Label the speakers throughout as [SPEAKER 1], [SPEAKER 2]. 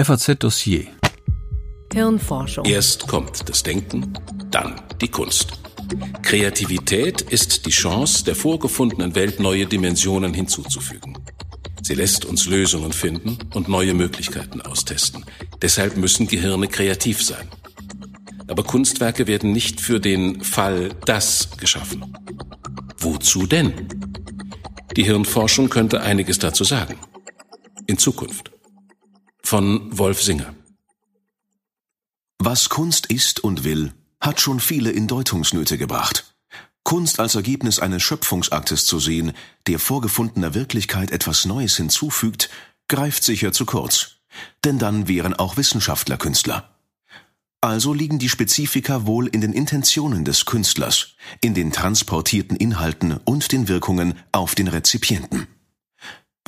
[SPEAKER 1] FAZ Dossier.
[SPEAKER 2] Hirnforschung.
[SPEAKER 3] Erst kommt das Denken, dann die Kunst. Kreativität ist die Chance, der vorgefundenen Welt neue Dimensionen hinzuzufügen. Sie lässt uns Lösungen finden und neue Möglichkeiten austesten. Deshalb müssen Gehirne kreativ sein. Aber Kunstwerke werden nicht für den Fall das geschaffen. Wozu denn? Die Hirnforschung könnte einiges dazu sagen. In Zukunft von Wolf Singer.
[SPEAKER 4] Was Kunst ist und will, hat schon viele in Deutungsnöte gebracht. Kunst als Ergebnis eines Schöpfungsaktes zu sehen, der vorgefundener Wirklichkeit etwas Neues hinzufügt, greift sicher zu kurz. Denn dann wären auch Wissenschaftler Künstler. Also liegen die Spezifika wohl in den Intentionen des Künstlers, in den transportierten Inhalten und den Wirkungen auf den Rezipienten.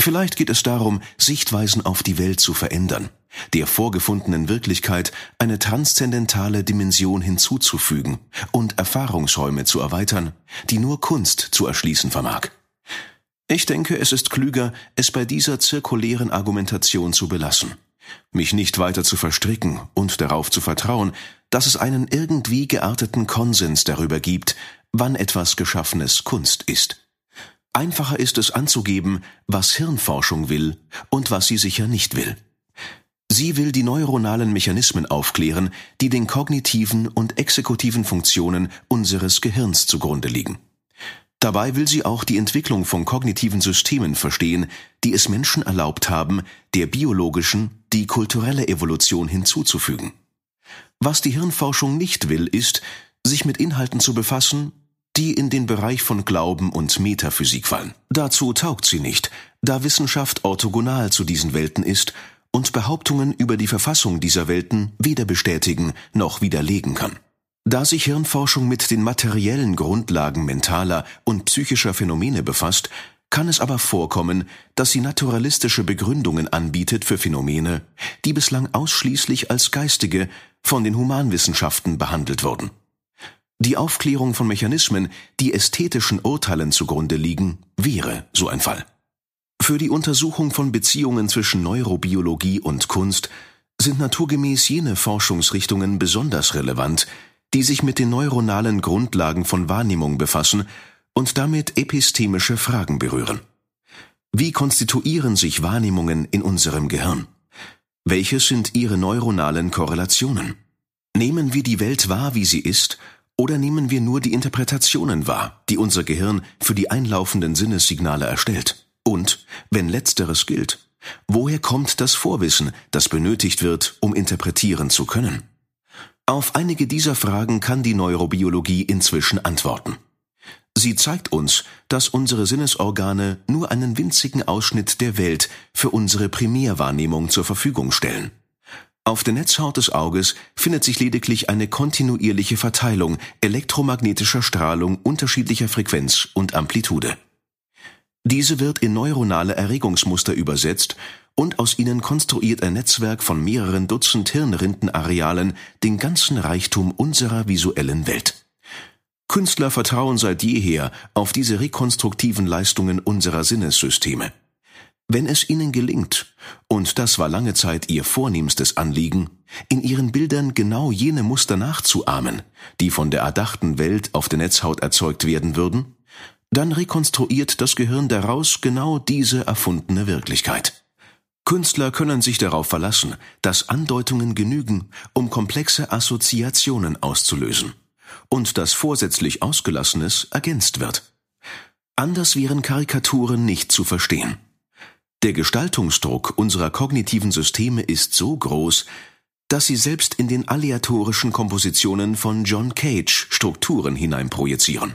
[SPEAKER 4] Vielleicht geht es darum, Sichtweisen auf die Welt zu verändern, der vorgefundenen Wirklichkeit eine transzendentale Dimension hinzuzufügen und Erfahrungsräume zu erweitern, die nur Kunst zu erschließen vermag. Ich denke, es ist klüger, es bei dieser zirkulären Argumentation zu belassen, mich nicht weiter zu verstricken und darauf zu vertrauen, dass es einen irgendwie gearteten Konsens darüber gibt, wann etwas Geschaffenes Kunst ist. Einfacher ist es anzugeben, was Hirnforschung will und was sie sicher nicht will. Sie will die neuronalen Mechanismen aufklären, die den kognitiven und exekutiven Funktionen unseres Gehirns zugrunde liegen. Dabei will sie auch die Entwicklung von kognitiven Systemen verstehen, die es Menschen erlaubt haben, der biologischen die kulturelle Evolution hinzuzufügen. Was die Hirnforschung nicht will, ist, sich mit Inhalten zu befassen, die in den Bereich von Glauben und Metaphysik fallen. Dazu taugt sie nicht, da Wissenschaft orthogonal zu diesen Welten ist und Behauptungen über die Verfassung dieser Welten weder bestätigen noch widerlegen kann. Da sich Hirnforschung mit den materiellen Grundlagen mentaler und psychischer Phänomene befasst, kann es aber vorkommen, dass sie naturalistische Begründungen anbietet für Phänomene, die bislang ausschließlich als geistige von den Humanwissenschaften behandelt wurden. Die Aufklärung von Mechanismen, die ästhetischen Urteilen zugrunde liegen, wäre so ein Fall. Für die Untersuchung von Beziehungen zwischen Neurobiologie und Kunst sind naturgemäß jene Forschungsrichtungen besonders relevant, die sich mit den neuronalen Grundlagen von Wahrnehmung befassen und damit epistemische Fragen berühren. Wie konstituieren sich Wahrnehmungen in unserem Gehirn? Welches sind ihre neuronalen Korrelationen? Nehmen wir die Welt wahr, wie sie ist, oder nehmen wir nur die Interpretationen wahr, die unser Gehirn für die einlaufenden Sinnessignale erstellt? Und, wenn letzteres gilt, woher kommt das Vorwissen, das benötigt wird, um interpretieren zu können? Auf einige dieser Fragen kann die Neurobiologie inzwischen antworten. Sie zeigt uns, dass unsere Sinnesorgane nur einen winzigen Ausschnitt der Welt für unsere Primärwahrnehmung zur Verfügung stellen. Auf der Netzhaut des Auges findet sich lediglich eine kontinuierliche Verteilung elektromagnetischer Strahlung unterschiedlicher Frequenz und Amplitude. Diese wird in neuronale Erregungsmuster übersetzt und aus ihnen konstruiert ein Netzwerk von mehreren Dutzend Hirnrindenarealen den ganzen Reichtum unserer visuellen Welt. Künstler vertrauen seit jeher auf diese rekonstruktiven Leistungen unserer Sinnessysteme. Wenn es ihnen gelingt, und das war lange Zeit ihr vornehmstes Anliegen, in ihren Bildern genau jene Muster nachzuahmen, die von der erdachten Welt auf der Netzhaut erzeugt werden würden, dann rekonstruiert das Gehirn daraus genau diese erfundene Wirklichkeit. Künstler können sich darauf verlassen, dass Andeutungen genügen, um komplexe Assoziationen auszulösen, und dass vorsätzlich Ausgelassenes ergänzt wird. Anders wären Karikaturen nicht zu verstehen. Der Gestaltungsdruck unserer kognitiven Systeme ist so groß, dass sie selbst in den aleatorischen Kompositionen von John Cage Strukturen hineinprojizieren.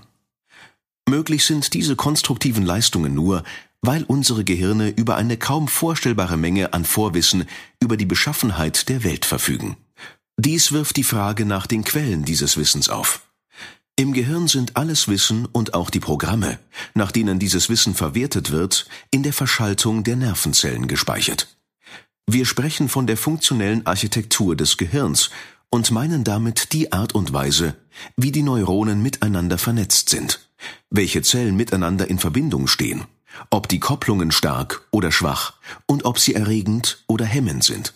[SPEAKER 4] Möglich sind diese konstruktiven Leistungen nur, weil unsere Gehirne über eine kaum vorstellbare Menge an Vorwissen über die Beschaffenheit der Welt verfügen. Dies wirft die Frage nach den Quellen dieses Wissens auf. Im Gehirn sind alles Wissen und auch die Programme, nach denen dieses Wissen verwertet wird, in der Verschaltung der Nervenzellen gespeichert. Wir sprechen von der funktionellen Architektur des Gehirns und meinen damit die Art und Weise, wie die Neuronen miteinander vernetzt sind, welche Zellen miteinander in Verbindung stehen, ob die Kopplungen stark oder schwach und ob sie erregend oder hemmend sind.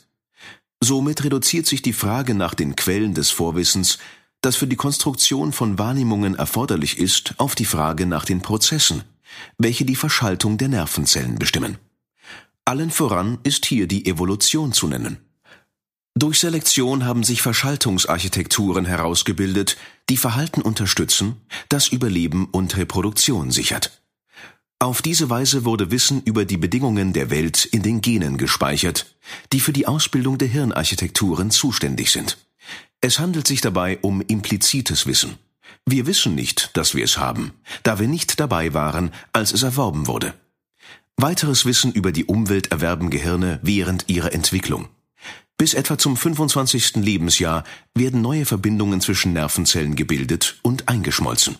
[SPEAKER 4] Somit reduziert sich die Frage nach den Quellen des Vorwissens, das für die Konstruktion von Wahrnehmungen erforderlich ist, auf die Frage nach den Prozessen, welche die Verschaltung der Nervenzellen bestimmen. Allen voran ist hier die Evolution zu nennen. Durch Selektion haben sich Verschaltungsarchitekturen herausgebildet, die Verhalten unterstützen, das Überleben und Reproduktion sichert. Auf diese Weise wurde Wissen über die Bedingungen der Welt in den Genen gespeichert, die für die Ausbildung der Hirnarchitekturen zuständig sind. Es handelt sich dabei um implizites Wissen. Wir wissen nicht, dass wir es haben, da wir nicht dabei waren, als es erworben wurde. Weiteres Wissen über die Umwelt erwerben Gehirne während ihrer Entwicklung. Bis etwa zum 25. Lebensjahr werden neue Verbindungen zwischen Nervenzellen gebildet und eingeschmolzen.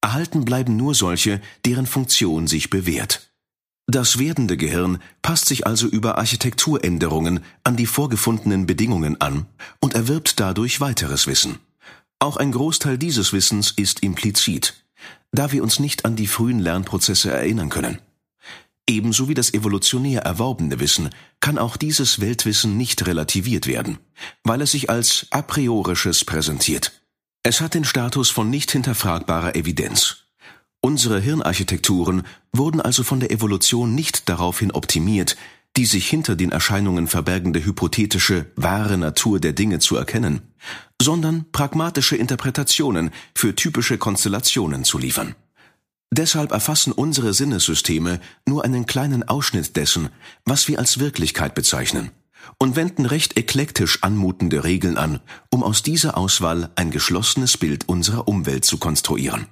[SPEAKER 4] Erhalten bleiben nur solche, deren Funktion sich bewährt. Das werdende Gehirn passt sich also über Architekturänderungen an die vorgefundenen Bedingungen an und erwirbt dadurch weiteres Wissen. Auch ein Großteil dieses Wissens ist implizit, da wir uns nicht an die frühen Lernprozesse erinnern können. Ebenso wie das evolutionär erworbene Wissen kann auch dieses Weltwissen nicht relativiert werden, weil es sich als a priorisches präsentiert. Es hat den Status von nicht hinterfragbarer Evidenz. Unsere Hirnarchitekturen wurden also von der Evolution nicht daraufhin optimiert, die sich hinter den Erscheinungen verbergende hypothetische, wahre Natur der Dinge zu erkennen, sondern pragmatische Interpretationen für typische Konstellationen zu liefern. Deshalb erfassen unsere Sinnessysteme nur einen kleinen Ausschnitt dessen, was wir als Wirklichkeit bezeichnen und wenden recht eklektisch anmutende Regeln an, um aus dieser Auswahl ein geschlossenes Bild unserer Umwelt zu konstruieren.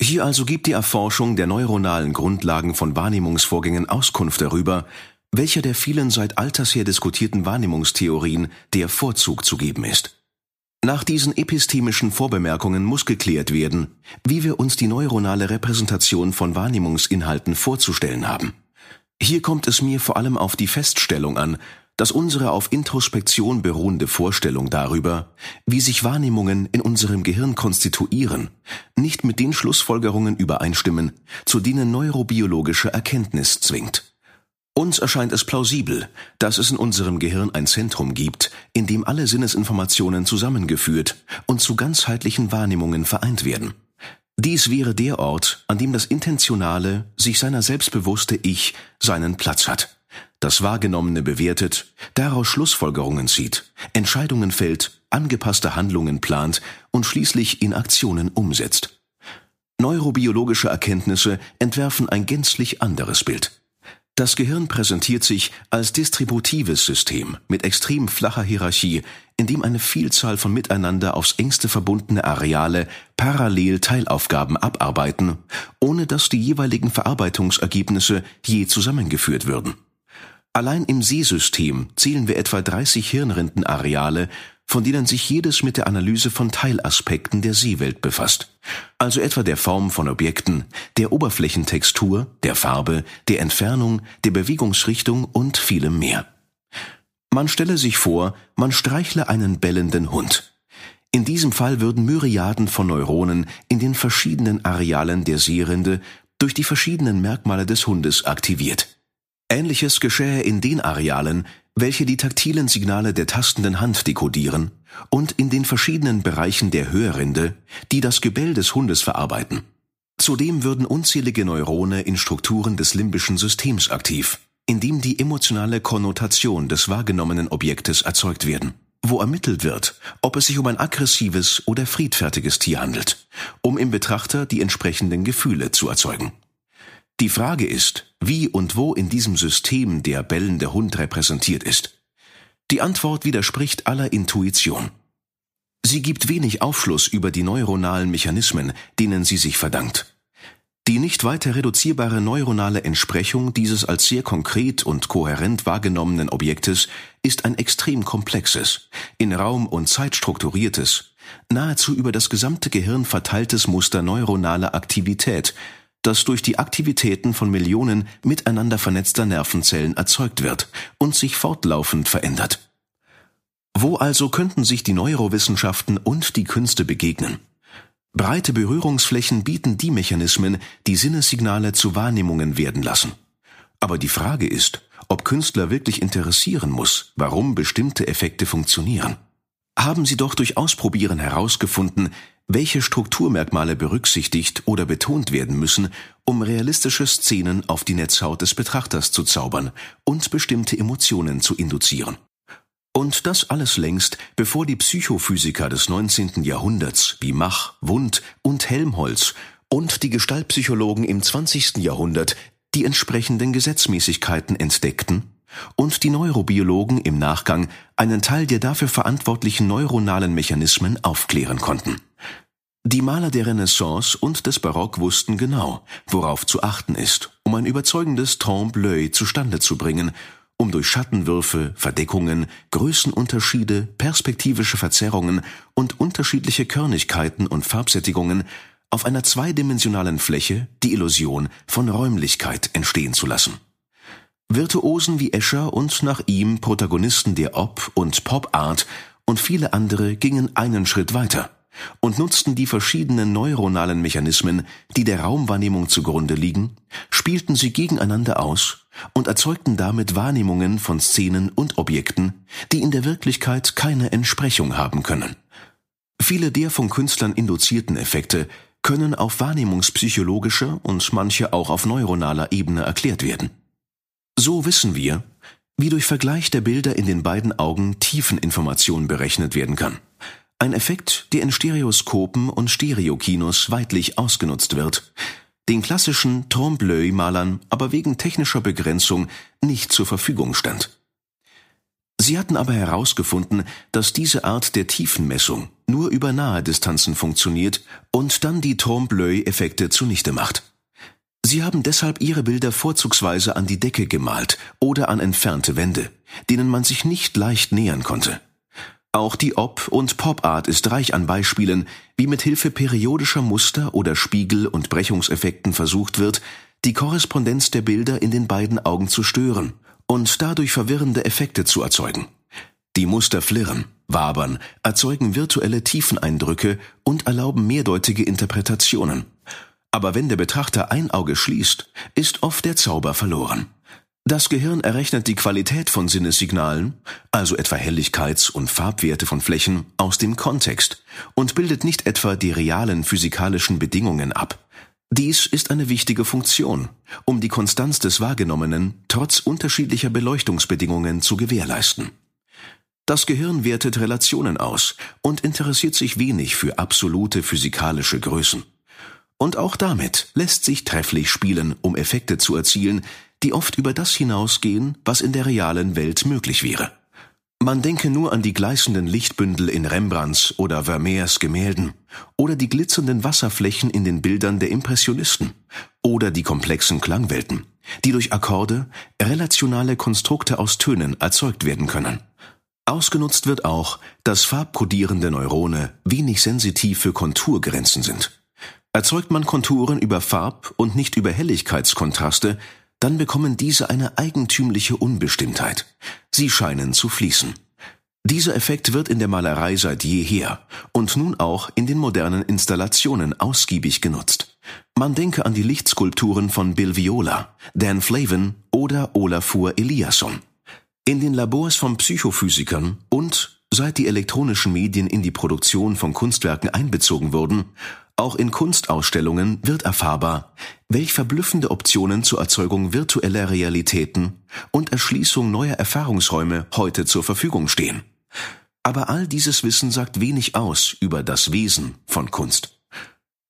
[SPEAKER 4] Hier also gibt die Erforschung der neuronalen Grundlagen von Wahrnehmungsvorgängen Auskunft darüber, welcher der vielen seit alters her diskutierten Wahrnehmungstheorien der Vorzug zu geben ist. Nach diesen epistemischen Vorbemerkungen muss geklärt werden, wie wir uns die neuronale Repräsentation von Wahrnehmungsinhalten vorzustellen haben. Hier kommt es mir vor allem auf die Feststellung an, dass unsere auf Introspektion beruhende Vorstellung darüber, wie sich Wahrnehmungen in unserem Gehirn konstituieren, nicht mit den Schlussfolgerungen übereinstimmen, zu denen neurobiologische Erkenntnis zwingt. Uns erscheint es plausibel, dass es in unserem Gehirn ein Zentrum gibt, in dem alle Sinnesinformationen zusammengeführt und zu ganzheitlichen Wahrnehmungen vereint werden. Dies wäre der Ort, an dem das intentionale, sich seiner selbstbewusste Ich seinen Platz hat das Wahrgenommene bewertet, daraus Schlussfolgerungen zieht, Entscheidungen fällt, angepasste Handlungen plant und schließlich in Aktionen umsetzt. Neurobiologische Erkenntnisse entwerfen ein gänzlich anderes Bild. Das Gehirn präsentiert sich als distributives System mit extrem flacher Hierarchie, in dem eine Vielzahl von miteinander aufs engste verbundene Areale parallel Teilaufgaben abarbeiten, ohne dass die jeweiligen Verarbeitungsergebnisse je zusammengeführt würden. Allein im Seesystem zählen wir etwa 30 Hirnrindenareale, von denen sich jedes mit der Analyse von Teilaspekten der Seewelt befasst, also etwa der Form von Objekten, der Oberflächentextur, der Farbe, der Entfernung, der Bewegungsrichtung und vielem mehr. Man stelle sich vor, man streichle einen bellenden Hund. In diesem Fall würden Myriaden von Neuronen in den verschiedenen Arealen der Seerinde durch die verschiedenen Merkmale des Hundes aktiviert. Ähnliches geschähe in den Arealen, welche die taktilen Signale der tastenden Hand dekodieren und in den verschiedenen Bereichen der Hörrinde, die das Gebell des Hundes verarbeiten. Zudem würden unzählige Neurone in Strukturen des limbischen Systems aktiv, in dem die emotionale Konnotation des wahrgenommenen Objektes erzeugt werden, wo ermittelt wird, ob es sich um ein aggressives oder friedfertiges Tier handelt, um im Betrachter die entsprechenden Gefühle zu erzeugen. Die Frage ist, wie und wo in diesem System der bellende Hund repräsentiert ist. Die Antwort widerspricht aller Intuition. Sie gibt wenig Aufschluss über die neuronalen Mechanismen, denen sie sich verdankt. Die nicht weiter reduzierbare neuronale Entsprechung dieses als sehr konkret und kohärent wahrgenommenen Objektes ist ein extrem komplexes, in Raum und Zeit strukturiertes, nahezu über das gesamte Gehirn verteiltes Muster neuronaler Aktivität, das durch die Aktivitäten von Millionen miteinander vernetzter Nervenzellen erzeugt wird und sich fortlaufend verändert. Wo also könnten sich die Neurowissenschaften und die Künste begegnen? Breite Berührungsflächen bieten die Mechanismen, die Sinnessignale zu Wahrnehmungen werden lassen. Aber die Frage ist, ob Künstler wirklich interessieren muss, warum bestimmte Effekte funktionieren. Haben sie doch durch Ausprobieren herausgefunden, welche Strukturmerkmale berücksichtigt oder betont werden müssen, um realistische Szenen auf die Netzhaut des Betrachters zu zaubern und bestimmte Emotionen zu induzieren. Und das alles längst, bevor die Psychophysiker des 19. Jahrhunderts wie Mach, Wundt und Helmholtz und die Gestaltpsychologen im 20. Jahrhundert die entsprechenden Gesetzmäßigkeiten entdeckten und die Neurobiologen im Nachgang einen Teil der dafür verantwortlichen neuronalen Mechanismen aufklären konnten. Die Maler der Renaissance und des Barock wussten genau, worauf zu achten ist, um ein überzeugendes Trompe-l'œil zustande zu bringen um durch Schattenwürfe, Verdeckungen, Größenunterschiede, perspektivische Verzerrungen und unterschiedliche Körnigkeiten und Farbsättigungen auf einer zweidimensionalen Fläche die Illusion von Räumlichkeit entstehen zu lassen. Virtuosen wie Escher und nach ihm Protagonisten der Op- und Pop-Art und viele andere gingen einen Schritt weiter und nutzten die verschiedenen neuronalen Mechanismen, die der Raumwahrnehmung zugrunde liegen, spielten sie gegeneinander aus und erzeugten damit Wahrnehmungen von Szenen und Objekten, die in der Wirklichkeit keine Entsprechung haben können. Viele der von Künstlern induzierten Effekte können auf wahrnehmungspsychologischer und manche auch auf neuronaler Ebene erklärt werden. So wissen wir, wie durch Vergleich der Bilder in den beiden Augen Tiefeninformation berechnet werden kann. Ein Effekt, der in Stereoskopen und Stereokinos weitlich ausgenutzt wird, den klassischen Trompe-l'œil-Malern aber wegen technischer Begrenzung nicht zur Verfügung stand. Sie hatten aber herausgefunden, dass diese Art der Tiefenmessung nur über nahe Distanzen funktioniert und dann die Trompe-l'œil-Effekte zunichte macht. Sie haben deshalb ihre Bilder vorzugsweise an die Decke gemalt oder an entfernte Wände, denen man sich nicht leicht nähern konnte. Auch die Op- und Pop-Art ist reich an Beispielen, wie mit Hilfe periodischer Muster oder Spiegel- und Brechungseffekten versucht wird, die Korrespondenz der Bilder in den beiden Augen zu stören und dadurch verwirrende Effekte zu erzeugen. Die Muster flirren, wabern, erzeugen virtuelle Tiefeneindrücke und erlauben mehrdeutige Interpretationen. Aber wenn der Betrachter ein Auge schließt, ist oft der Zauber verloren. Das Gehirn errechnet die Qualität von Sinnessignalen, also etwa Helligkeits- und Farbwerte von Flächen, aus dem Kontext und bildet nicht etwa die realen physikalischen Bedingungen ab. Dies ist eine wichtige Funktion, um die Konstanz des Wahrgenommenen trotz unterschiedlicher Beleuchtungsbedingungen zu gewährleisten. Das Gehirn wertet Relationen aus und interessiert sich wenig für absolute physikalische Größen. Und auch damit lässt sich trefflich spielen, um Effekte zu erzielen, die oft über das hinausgehen, was in der realen Welt möglich wäre. Man denke nur an die gleißenden Lichtbündel in Rembrandts oder Vermeers Gemälden oder die glitzernden Wasserflächen in den Bildern der Impressionisten oder die komplexen Klangwelten, die durch Akkorde, relationale Konstrukte aus Tönen erzeugt werden können. Ausgenutzt wird auch, dass farbkodierende Neurone wenig sensitiv für Konturgrenzen sind. Erzeugt man Konturen über Farb- und nicht über Helligkeitskontraste, dann bekommen diese eine eigentümliche Unbestimmtheit. Sie scheinen zu fließen. Dieser Effekt wird in der Malerei seit jeher und nun auch in den modernen Installationen ausgiebig genutzt. Man denke an die Lichtskulpturen von Bill Viola, Dan Flavin oder Olafur Eliasson. In den Labors von Psychophysikern und seit die elektronischen Medien in die Produktion von Kunstwerken einbezogen wurden, auch in Kunstausstellungen wird erfahrbar, welch verblüffende Optionen zur Erzeugung virtueller Realitäten und Erschließung neuer Erfahrungsräume heute zur Verfügung stehen. Aber all dieses Wissen sagt wenig aus über das Wesen von Kunst.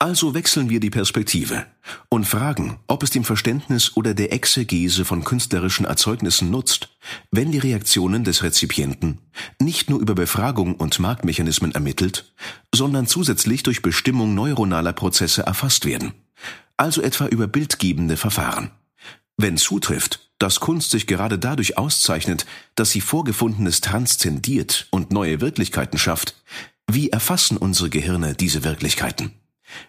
[SPEAKER 4] Also wechseln wir die Perspektive und fragen, ob es dem Verständnis oder der Exegese von künstlerischen Erzeugnissen nutzt, wenn die Reaktionen des Rezipienten nicht nur über Befragung und Marktmechanismen ermittelt, sondern zusätzlich durch Bestimmung neuronaler Prozesse erfasst werden, also etwa über bildgebende Verfahren. Wenn zutrifft, dass Kunst sich gerade dadurch auszeichnet, dass sie Vorgefundenes transzendiert und neue Wirklichkeiten schafft, wie erfassen unsere Gehirne diese Wirklichkeiten?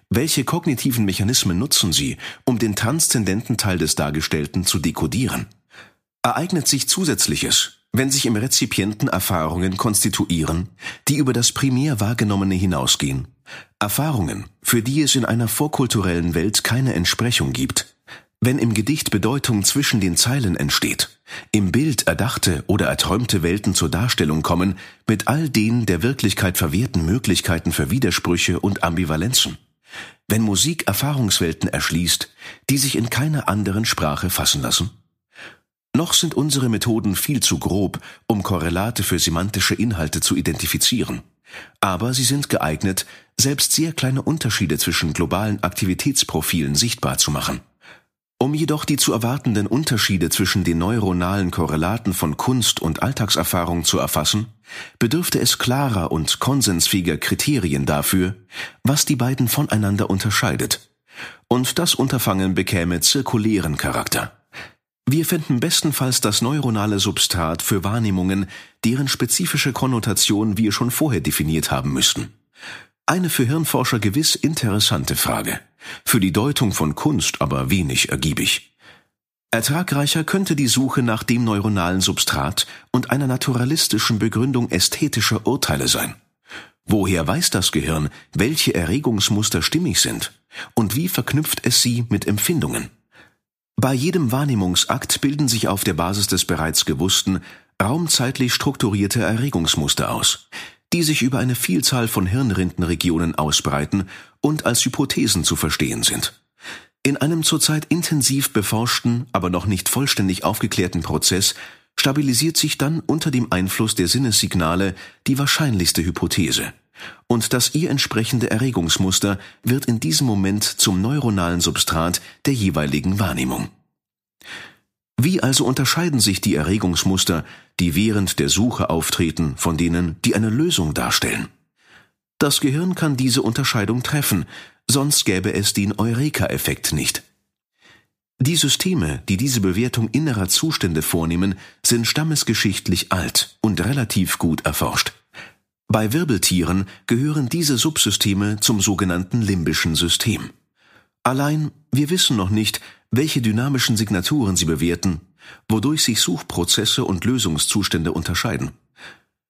[SPEAKER 4] Welche kognitiven Mechanismen nutzen Sie, um den transzendenten Teil des Dargestellten zu dekodieren? Ereignet sich Zusätzliches, wenn sich im Rezipienten Erfahrungen konstituieren, die über das primär Wahrgenommene hinausgehen, Erfahrungen, für die es in einer vorkulturellen Welt keine Entsprechung gibt, Wenn im Gedicht Bedeutung zwischen den Zeilen entsteht, im Bild erdachte oder erträumte Welten zur Darstellung kommen, mit all den der Wirklichkeit verwehrten Möglichkeiten für Widersprüche und Ambivalenzen. Wenn Musik Erfahrungswelten erschließt, die sich in keiner anderen Sprache fassen lassen. Noch sind unsere Methoden viel zu grob, um Korrelate für semantische Inhalte zu identifizieren. Aber sie sind geeignet, selbst sehr kleine Unterschiede zwischen globalen Aktivitätsprofilen sichtbar zu machen. Um jedoch die zu erwartenden Unterschiede zwischen den neuronalen Korrelaten von Kunst und Alltagserfahrung zu erfassen, bedürfte es klarer und konsensfähiger Kriterien dafür, was die beiden voneinander unterscheidet. Und das Unterfangen bekäme zirkulären Charakter. Wir finden bestenfalls das neuronale Substrat für Wahrnehmungen, deren spezifische Konnotation wir schon vorher definiert haben müssten. Eine für Hirnforscher gewiss interessante Frage, für die Deutung von Kunst aber wenig ergiebig. Ertragreicher könnte die Suche nach dem neuronalen Substrat und einer naturalistischen Begründung ästhetischer Urteile sein. Woher weiß das Gehirn, welche Erregungsmuster stimmig sind und wie verknüpft es sie mit Empfindungen? Bei jedem Wahrnehmungsakt bilden sich auf der Basis des bereits Gewussten raumzeitlich strukturierte Erregungsmuster aus, die sich über eine Vielzahl von Hirnrindenregionen ausbreiten und als Hypothesen zu verstehen sind. In einem zurzeit intensiv beforschten, aber noch nicht vollständig aufgeklärten Prozess stabilisiert sich dann unter dem Einfluss der Sinnessignale die wahrscheinlichste Hypothese. Und das ihr entsprechende Erregungsmuster wird in diesem Moment zum neuronalen Substrat der jeweiligen Wahrnehmung. Wie also unterscheiden sich die Erregungsmuster, die während der Suche auftreten, von denen, die eine Lösung darstellen? Das Gehirn kann diese Unterscheidung treffen, sonst gäbe es den Eureka-Effekt nicht. Die Systeme, die diese Bewertung innerer Zustände vornehmen, sind stammesgeschichtlich alt und relativ gut erforscht. Bei Wirbeltieren gehören diese Subsysteme zum sogenannten limbischen System. Allein wir wissen noch nicht, welche dynamischen Signaturen sie bewerten, wodurch sich Suchprozesse und Lösungszustände unterscheiden.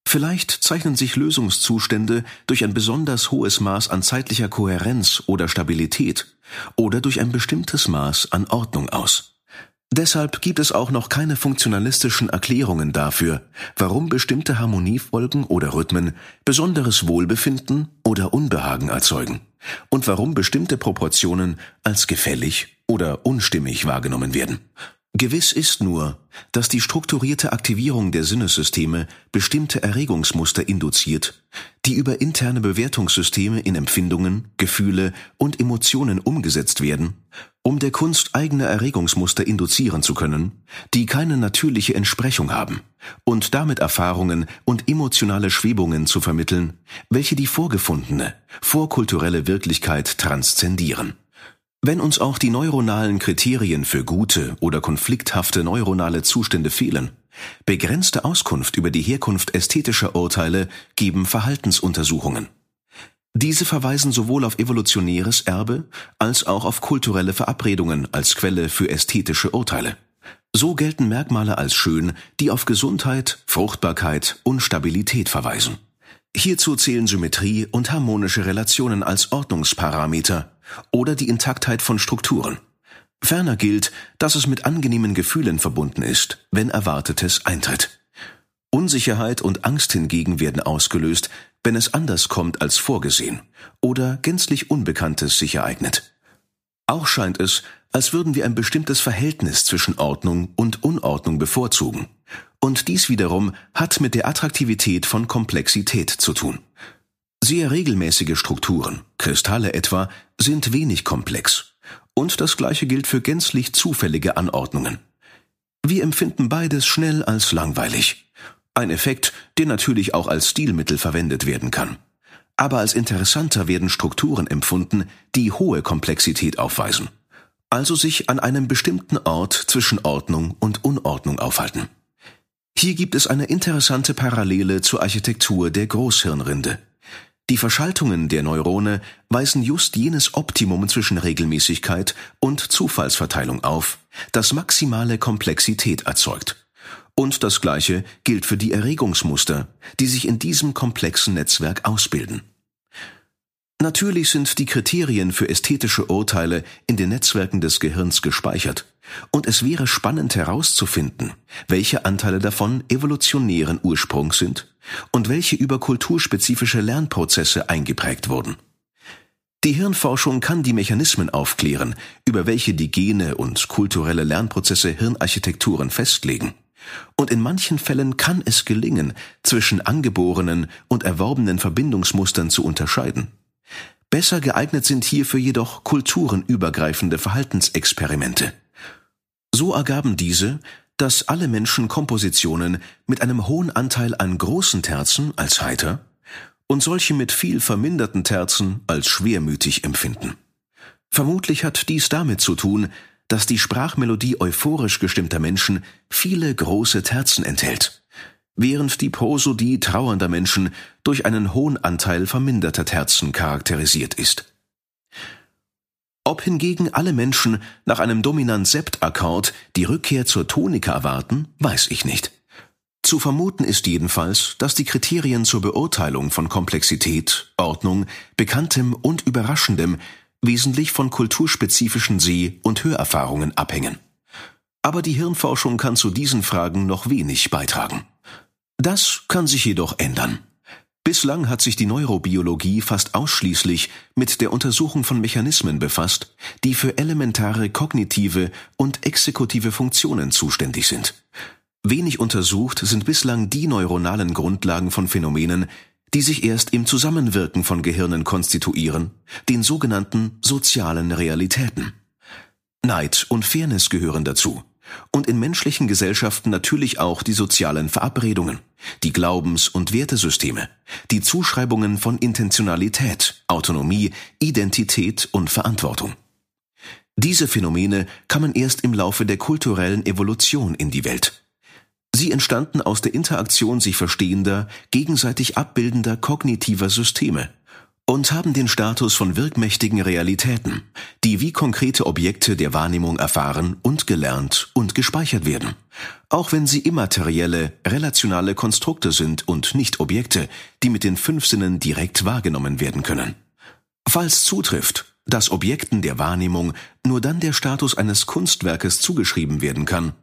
[SPEAKER 4] Vielleicht zeichnen sich Lösungszustände durch ein besonders hohes Maß an zeitlicher Kohärenz oder Stabilität oder durch ein bestimmtes Maß an Ordnung aus. Deshalb gibt es auch noch keine funktionalistischen Erklärungen dafür, warum bestimmte Harmoniefolgen oder Rhythmen besonderes Wohlbefinden oder Unbehagen erzeugen und warum bestimmte Proportionen als gefällig oder unstimmig wahrgenommen werden. Gewiss ist nur, dass die strukturierte Aktivierung der Sinnessysteme bestimmte Erregungsmuster induziert, die über interne Bewertungssysteme in Empfindungen, Gefühle und Emotionen umgesetzt werden, um der Kunst eigene Erregungsmuster induzieren zu können, die keine natürliche Entsprechung haben, und damit Erfahrungen und emotionale Schwebungen zu vermitteln, welche die vorgefundene, vorkulturelle Wirklichkeit transzendieren. Wenn uns auch die neuronalen Kriterien für gute oder konflikthafte neuronale Zustände fehlen, begrenzte Auskunft über die Herkunft ästhetischer Urteile geben Verhaltensuntersuchungen. Diese verweisen sowohl auf evolutionäres Erbe als auch auf kulturelle Verabredungen als Quelle für ästhetische Urteile. So gelten Merkmale als schön, die auf Gesundheit, Fruchtbarkeit und Stabilität verweisen. Hierzu zählen Symmetrie und harmonische Relationen als Ordnungsparameter oder die Intaktheit von Strukturen. Ferner gilt, dass es mit angenehmen Gefühlen verbunden ist, wenn Erwartetes eintritt. Unsicherheit und Angst hingegen werden ausgelöst, wenn es anders kommt als vorgesehen oder gänzlich Unbekanntes sich ereignet. Auch scheint es, als würden wir ein bestimmtes Verhältnis zwischen Ordnung und Unordnung bevorzugen. Und dies wiederum hat mit der Attraktivität von Komplexität zu tun. Sehr regelmäßige Strukturen, Kristalle etwa, sind wenig komplex. Und das gleiche gilt für gänzlich zufällige Anordnungen. Wir empfinden beides schnell als langweilig. Ein Effekt, der natürlich auch als Stilmittel verwendet werden kann. Aber als interessanter werden Strukturen empfunden, die hohe Komplexität aufweisen. Also sich an einem bestimmten Ort zwischen Ordnung und Unordnung aufhalten. Hier gibt es eine interessante Parallele zur Architektur der Großhirnrinde. Die Verschaltungen der Neurone weisen just jenes Optimum zwischen Regelmäßigkeit und Zufallsverteilung auf, das maximale Komplexität erzeugt. Und das Gleiche gilt für die Erregungsmuster, die sich in diesem komplexen Netzwerk ausbilden. Natürlich sind die Kriterien für ästhetische Urteile in den Netzwerken des Gehirns gespeichert, und es wäre spannend herauszufinden, welche Anteile davon evolutionären Ursprungs sind und welche über kulturspezifische Lernprozesse eingeprägt wurden. Die Hirnforschung kann die Mechanismen aufklären, über welche die Gene und kulturelle Lernprozesse Hirnarchitekturen festlegen. Und in manchen Fällen kann es gelingen, zwischen angeborenen und erworbenen Verbindungsmustern zu unterscheiden. Besser geeignet sind hierfür jedoch kulturenübergreifende Verhaltensexperimente. So ergaben diese, dass alle Menschen Kompositionen mit einem hohen Anteil an großen Terzen als heiter und solche mit viel verminderten Terzen als schwermütig empfinden. Vermutlich hat dies damit zu tun, dass die Sprachmelodie euphorisch gestimmter Menschen viele große Terzen enthält, während die Prosodie trauernder Menschen durch einen hohen Anteil verminderter Terzen charakterisiert ist. Ob hingegen alle Menschen nach einem Dominant-Sept-Akkord die Rückkehr zur Tonika erwarten, weiß ich nicht. Zu vermuten ist jedenfalls, dass die Kriterien zur Beurteilung von Komplexität, Ordnung, Bekanntem und Überraschendem wesentlich von kulturspezifischen Seh- und Hörerfahrungen abhängen. Aber die Hirnforschung kann zu diesen Fragen noch wenig beitragen. Das kann sich jedoch ändern. Bislang hat sich die Neurobiologie fast ausschließlich mit der Untersuchung von Mechanismen befasst, die für elementare kognitive und exekutive Funktionen zuständig sind. Wenig untersucht sind bislang die neuronalen Grundlagen von Phänomenen, die sich erst im Zusammenwirken von Gehirnen konstituieren, den sogenannten sozialen Realitäten. Neid und Fairness gehören dazu. Und in menschlichen Gesellschaften natürlich auch die sozialen Verabredungen, die Glaubens- und Wertesysteme, die Zuschreibungen von Intentionalität, Autonomie, Identität und Verantwortung. Diese Phänomene kamen erst im Laufe der kulturellen Evolution in die Welt. Sie entstanden aus der Interaktion sich verstehender, gegenseitig abbildender kognitiver Systeme und haben den Status von wirkmächtigen Realitäten, die wie konkrete Objekte der Wahrnehmung erfahren und gelernt und gespeichert werden, auch wenn sie immaterielle, relationale Konstrukte sind und nicht Objekte, die mit den fünf Sinnen direkt wahrgenommen werden können. Falls zutrifft, dass Objekten der Wahrnehmung nur dann der Status eines Kunstwerkes zugeschrieben werden kann,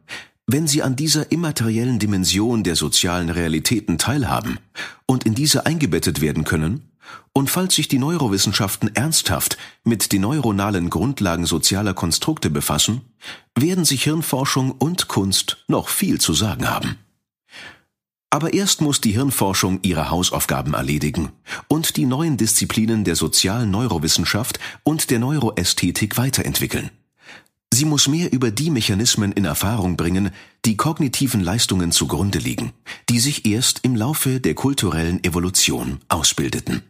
[SPEAKER 4] wenn sie an dieser immateriellen Dimension der sozialen Realitäten teilhaben und in diese eingebettet werden können, und falls sich die Neurowissenschaften ernsthaft mit den neuronalen Grundlagen sozialer Konstrukte befassen, werden sich Hirnforschung und Kunst noch viel zu sagen haben. Aber erst muss die Hirnforschung ihre Hausaufgaben erledigen und die neuen Disziplinen der sozialen Neurowissenschaft und der Neuroästhetik weiterentwickeln. Sie muss mehr über die Mechanismen in Erfahrung bringen, die kognitiven Leistungen zugrunde liegen, die sich erst im Laufe der kulturellen Evolution ausbildeten